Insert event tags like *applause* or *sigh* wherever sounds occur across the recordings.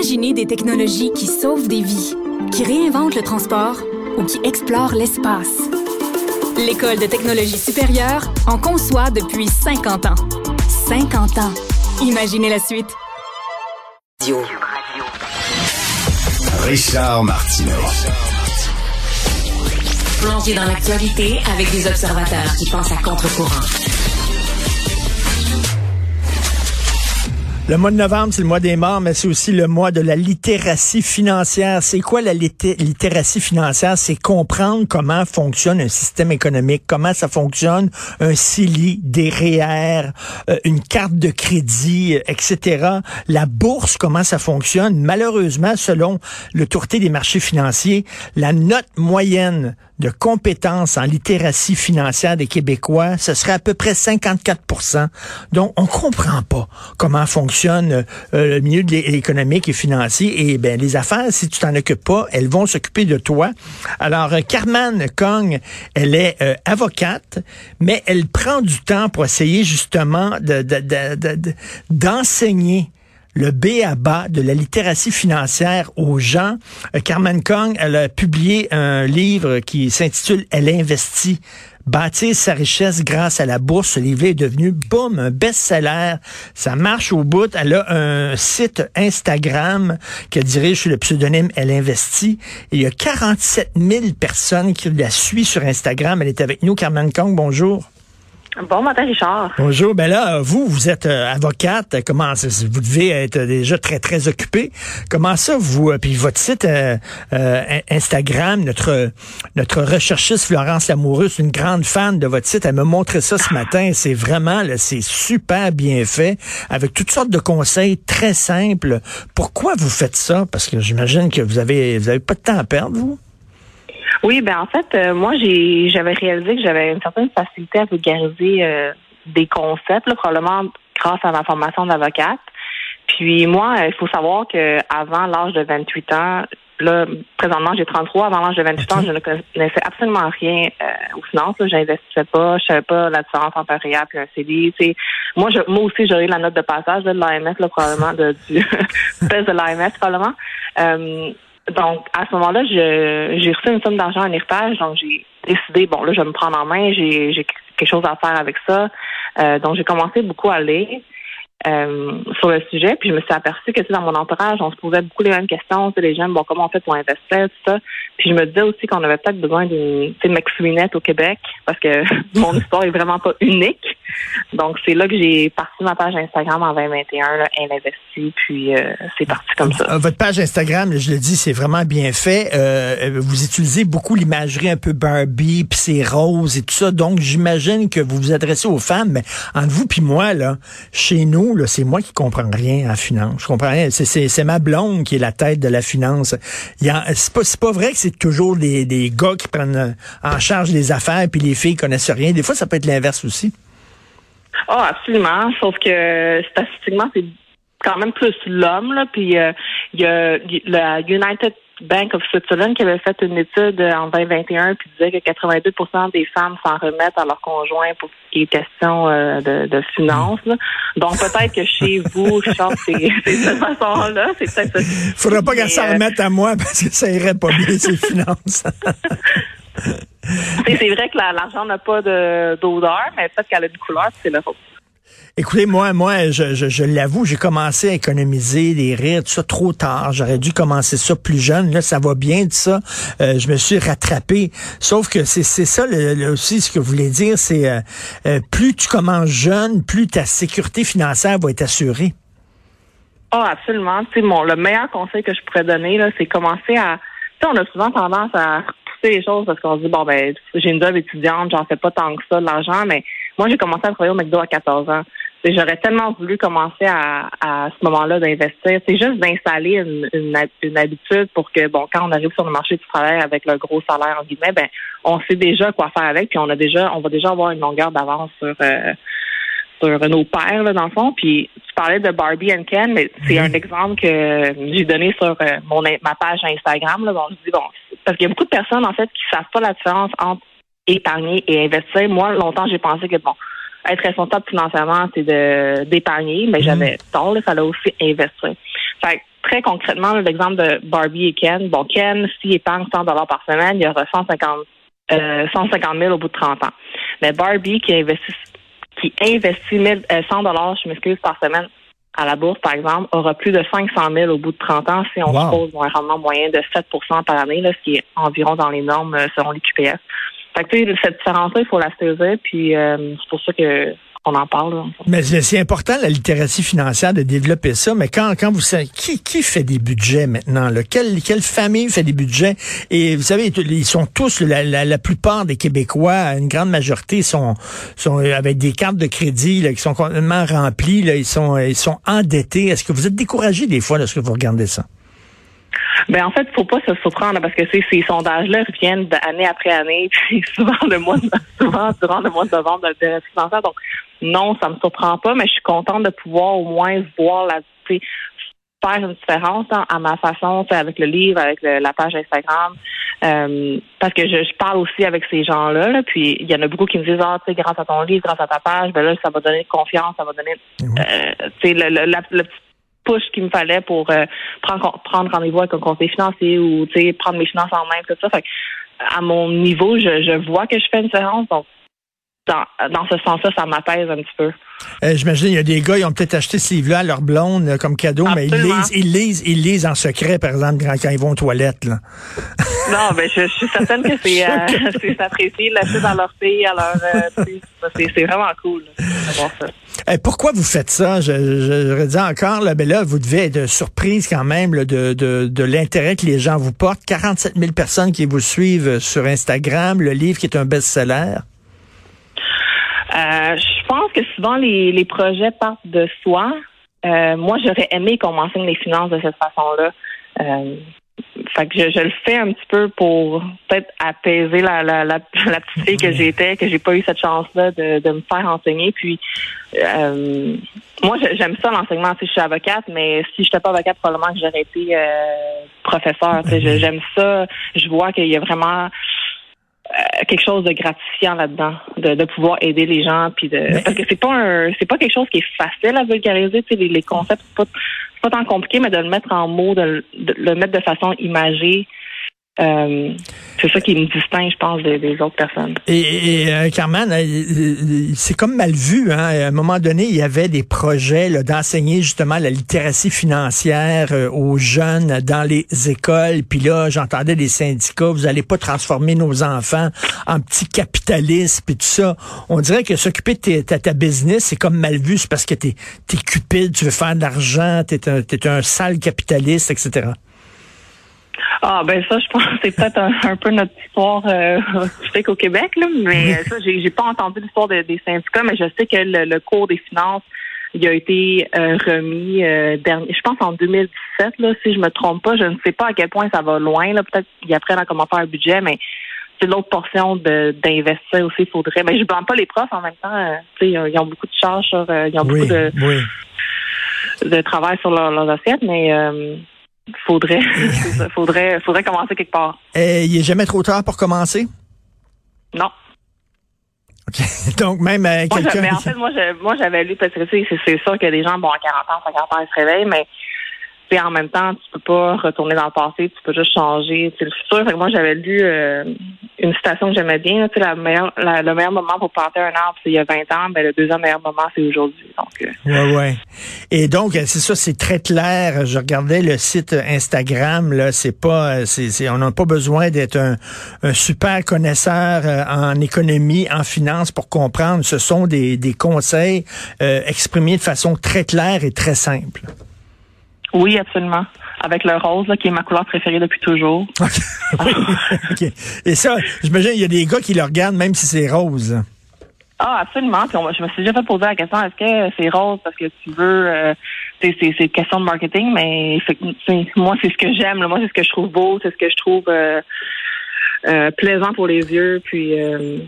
Imaginez des technologies qui sauvent des vies, qui réinventent le transport ou qui explorent l'espace. L'École de technologie supérieure en conçoit depuis 50 ans. 50 ans. Imaginez la suite. Richard Martineau. Plongé dans l'actualité avec des observateurs qui pensent à contre-courant. Le mois de novembre, c'est le mois des morts, mais c'est aussi le mois de la littératie financière. C'est quoi la littératie financière? C'est comprendre comment fonctionne un système économique, comment ça fonctionne un CELI, des REER, euh, une carte de crédit, euh, etc. La bourse, comment ça fonctionne? Malheureusement, selon l'autorité des marchés financiers, la note moyenne de compétences en littératie financière des Québécois, ce serait à peu près 54% Donc, on comprend pas comment fonctionne euh, le milieu économique et financier. Et ben, les affaires, si tu t'en occupes pas, elles vont s'occuper de toi. Alors, euh, Carmen Kong, elle est euh, avocate, mais elle prend du temps pour essayer justement d'enseigner de, de, le B à bas de la littératie financière aux gens. Euh, Carmen Kong, elle a publié un livre qui s'intitule Elle investit bâtir sa richesse grâce à la bourse. Ce livre est devenu, boum, un best-seller. Ça marche au bout. Elle a un site Instagram qu'elle dirige sous le pseudonyme Elle investit. Il y a 47 000 personnes qui la suivent sur Instagram. Elle est avec nous. Carmen Kong, bonjour. Bon matin, Richard. Bonjour. Ben là, vous, vous êtes euh, avocate. Comment vous devez être déjà très très occupé. Comment ça, vous euh, puis votre site euh, Instagram, notre notre recherchiste Florence Lamoureux, une grande fan de votre site. Elle me montré ça ce matin. C'est vraiment, c'est super bien fait, avec toutes sortes de conseils très simples. Pourquoi vous faites ça? Parce que j'imagine que vous avez vous avez pas de temps à perdre, vous. Oui, ben en fait, euh, moi j'ai j'avais réalisé que j'avais une certaine facilité à vulgariser euh, des concepts, probablement grâce à ma formation d'avocate. Puis moi, il faut savoir que avant l'âge de 28 ans, là, présentement j'ai 33, avant l'âge de 28 ans, je ne connaissais absolument rien euh, aux finances. J'investissais pas, je savais pas la différence entre un REA et un CDI. moi, je, moi aussi, j'aurais la note de passage de l'AMS, probablement, de, du *laughs* test de l'AMS, probablement. Donc, à ce moment-là, j'ai reçu une somme d'argent en héritage, donc j'ai décidé, bon, là, je vais me prendre en main, j'ai quelque chose à faire avec ça. Euh, donc, j'ai commencé beaucoup à lire. Euh, sur le sujet. Puis je me suis aperçue que dans mon entourage, on se posait beaucoup les mêmes questions. Les gens, bon, comment on fait pour investir, tout ça. Puis je me disais aussi qu'on avait peut-être besoin d'une McSweenette au Québec parce que *laughs* mon histoire est vraiment pas unique. Donc c'est là que j'ai parti ma page Instagram en 2021, là, elle investit, puis euh, c'est parti comme ça. Votre page Instagram, je le dis, c'est vraiment bien fait. Euh, vous utilisez beaucoup l'imagerie un peu Barbie, puis c'est rose et tout ça. Donc j'imagine que vous vous adressez aux femmes, mais entre vous puis moi, là, chez nous, c'est moi qui comprends rien à finance. Je comprends rien. C'est ma blonde qui est la tête de la finance. C'est pas, pas vrai que c'est toujours des, des gars qui prennent euh, en charge les affaires puis les filles connaissent rien. Des fois, ça peut être l'inverse aussi. Oh, absolument. Sauf que statistiquement, c'est quand même plus l'homme. Puis euh, il y a la United Bank of Switzerland qui avait fait une étude en 2021 puis disait que 82% des femmes s'en remettent à leur conjoint pour ce qui est question euh, de, de, finances. Donc peut-être que chez *laughs* vous, Richard, c'est de cette façon-là. C'est peut-être Faudrait pas qu'elle s'en euh, remette à moi parce que ça irait pas bien, ces finances. *laughs* c'est vrai que l'argent n'a pas d'odeur, mais peut-être qu'elle a une couleur, c'est le rose. Écoutez, moi, moi, je, je, l'avoue, j'ai commencé à économiser des rires, tout ça trop tard. J'aurais dû commencer ça plus jeune. Là, ça va bien de ça. Euh, je me suis rattrapé. Sauf que c'est ça aussi ce que vous voulez dire, c'est euh, euh, plus tu commences jeune, plus ta sécurité financière va être assurée. Oh, absolument. Mon le meilleur conseil que je pourrais donner, là, c'est commencer à. Tu sais, on a souvent tendance à pousser les choses parce qu'on se dit bon ben j'ai une job étudiante, j'en fais pas tant que ça de l'argent, mais moi j'ai commencé à travailler au McDo à 14 ans. J'aurais tellement voulu commencer à, à ce moment-là d'investir. C'est juste d'installer une, une, habitude pour que, bon, quand on arrive sur le marché du travail avec le gros salaire, en guillemets, ben, on sait déjà quoi faire avec, puis on a déjà, on va déjà avoir une longueur d'avance sur, euh, sur nos pères, là, dans le fond. Puis tu parlais de Barbie and Ken, mais c'est un exemple que j'ai donné sur euh, mon ma page Instagram. Là, je dis, bon, parce qu'il y a beaucoup de personnes, en fait, qui savent pas la différence entre épargner et investir. Moi, longtemps, j'ai pensé que, bon, être responsable financièrement, c'est de d'épargner, mais mhm. j'avais tort, il fallait aussi investir. Fait très concrètement, l'exemple de Barbie et Ken. Bon, Ken, s'il épargne 100 dollars par semaine, il y aura 150, euh, 150 000 au bout de 30 ans. Mais Barbie qui investit, qui investit 100 euh, dollars, je m'excuse, par semaine à la bourse, par exemple, aura plus de 500 000 au bout de 30 ans si on suppose un rendement moyen de 7% par année, là, ce qui est environ dans les normes euh, selon les QPS. Fait que, cette différence-là, il faut la saisir, puis euh, c'est pour ça que on en parle. Mais c'est important, la littératie financière, de développer ça. Mais quand, quand vous savez, qui, qui fait des budgets maintenant? Là? Quelle, quelle famille fait des budgets? Et vous savez, ils sont tous, la, la, plupart des Québécois, une grande majorité, sont, sont avec des cartes de crédit là, qui sont complètement remplies. Là, ils, sont, ils sont endettés. Est-ce que vous êtes découragé des fois lorsque vous regardez ça? Ben en fait, faut pas se surprendre parce que ces, ces sondages-là reviennent d'année après année, *laughs* puis souvent le mois de, *laughs* souvent durant le mois de novembre de financière. Donc non, ça me surprend pas, mais je suis contente de pouvoir au moins voir la faire une différence hein, à ma façon, avec le livre, avec la page Instagram. Euh, parce que je, parle aussi avec ces gens-là, puis il y en a beaucoup qui me disent Ah, tu sais, grâce à ton livre, grâce à ta page, ben là, ça va donner confiance, ça va donner euh, tu sais, le, le, le, petit push qu'il me fallait pour euh, prendre prendre rendez-vous avec un conseiller financier ou prendre mes finances en main, tout ça. Fait à mon niveau, je, je vois que je fais une différence. Donc dans, ce sens-là, ça m'apaise un petit peu. Euh, J'imagine, il y a des gars, ils ont peut-être acheté ce livre-là à leur blonde euh, comme cadeau, mais ils lisent, ils lisent, ils lisent en secret, par exemple, quand, ils vont aux toilettes. Là. *laughs* Non, ben je, suis certaine que c'est *laughs* euh, *laughs* apprécié, l'acheter dans leur fille, alors c'est vraiment cool de voir ça. Euh, pourquoi vous faites ça? Je, je redis encore, là, ben là, vous devez être surprise quand même de, de, de l'intérêt que les gens vous portent. 47 000 personnes qui vous suivent sur Instagram, le livre qui est un best-seller. Euh, je pense que souvent les, les projets partent de soi. Euh, moi, j'aurais aimé qu'on m'enseigne les finances de cette façon-là. Euh, fait que je, je, le fais un petit peu pour peut-être apaiser la, la, la, la, petite fille que j'étais, que j'ai pas eu cette chance-là de, de me faire enseigner. Puis euh, moi, j'aime ça l'enseignement. Si je suis avocate, mais si je n'étais pas avocate, probablement que j'aurais été euh, professeur. J'aime ça. Je vois qu'il y a vraiment euh, quelque chose de gratifiant là-dedans, de, de, pouvoir aider les gens, puis de parce que c'est pas un, c'est pas quelque chose qui est facile à vulgariser, tu sais, les, les concepts c'est pas, pas tant compliqué, mais de le mettre en mots, de, de le mettre de façon imagée, euh, c'est ça qui me distingue, je pense, des, autres personnes. Et, et euh, Carmen, euh, c'est comme mal vu. Hein? À un moment donné, il y avait des projets d'enseigner justement la littératie financière aux jeunes dans les écoles. Puis là, j'entendais des syndicats, vous n'allez pas transformer nos enfants en petits capitalistes, puis tout ça. On dirait que s'occuper de ta, ta, business, c'est comme mal vu. C'est parce que tu es, cupide, tu veux faire de l'argent, tu es, un sale capitaliste, etc. Ah ben ça, je pense que c'est peut-être un, peu notre histoire euh, *laughs* au Québec, là, mais ça, j'ai, j'ai pas entendu l'histoire des syndicats, mais je sais que le, cours des finances il a été euh, remis euh, dernier, je pense en 2017, là, si je me trompe pas. Je ne sais pas à quel point ça va loin. Là, peut-être qu'ils apprennent à comment faire un budget, mais c'est l'autre portion de, d'investir aussi. Il faudrait. Mais je blâme pas les profs en même temps. Euh, ils ont beaucoup de charges sur, ils ont beaucoup de, de travail sur leur, leurs assiettes, mais faudrait, *laughs* faudrait, faudrait commencer quelque part. Et il est jamais trop tard pour commencer? Non. OK. *laughs* Donc, même euh, quelqu'un... Mais en fait, moi, moi, j'avais lu, parce que c'est sûr que des gens, bon, à 40 ans, 50 ans, ils se réveillent, mais en même temps, tu peux pas retourner dans le passé, tu peux juste changer c'est le futur. Fait que moi, j'avais lu euh, une citation que j'aimais bien. Tu sais, la meilleure, le meilleur moment pour planter un arbre, c'est il y a 20 ans. Ben, le deuxième meilleur moment, c'est aujourd'hui. Donc, euh. ouais, ouais. Et donc, c'est ça, c'est très clair. Je regardais le site Instagram. Là, c'est pas, c'est, on n'a pas besoin d'être un, un, super connaisseur euh, en économie, en finance pour comprendre. Ce sont des, des conseils exprimés de façon très claire et très simple. Oui, absolument. Avec le rose, qui est ma couleur préférée depuis toujours. *laughs* OK. Et ça, j'imagine, il y a des gars qui le regardent même si c'est rose. Ah, absolument. je me suis déjà fait poser la question, est-ce que c'est rose parce que tu veux... Euh, c'est, une question de marketing, mais moi, c'est ce que j'aime. Moi, c'est ce que je trouve beau, c'est ce que je trouve... Euh, euh, plaisant pour les yeux. Puis euh,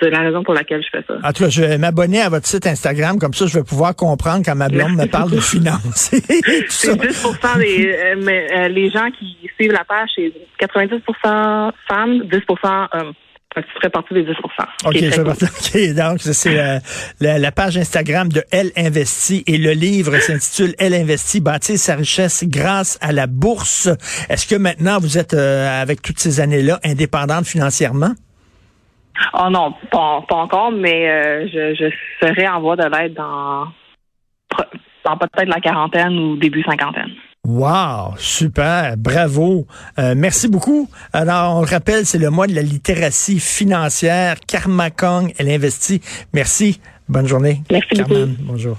c'est la raison pour laquelle je fais ça. En tout cas, je vais m'abonner à votre site Instagram, comme ça je vais pouvoir comprendre quand ma blonde me parle de *laughs* finances. c'est 10% des euh, mais, les gens qui suivent la page, c'est 90% femmes, 10 hommes. Tu ferais partie des 10% OK, je partie. donc, c'est la, la, la, page Instagram de Elle Investit et le livre s'intitule Elle Investit, bâtir sa richesse grâce à la bourse. Est-ce que maintenant, vous êtes, avec toutes ces années-là, indépendante financièrement? Oh non, pas, pas encore, mais euh, je, je serai en voie de l'aide dans, dans peut-être la quarantaine ou début cinquantaine. Wow, super, bravo. Euh, merci beaucoup. Alors, on le rappelle, c'est le mois de la littératie financière. Karma Kong, elle investit. Merci. Bonne journée. Merci beaucoup. Bonjour.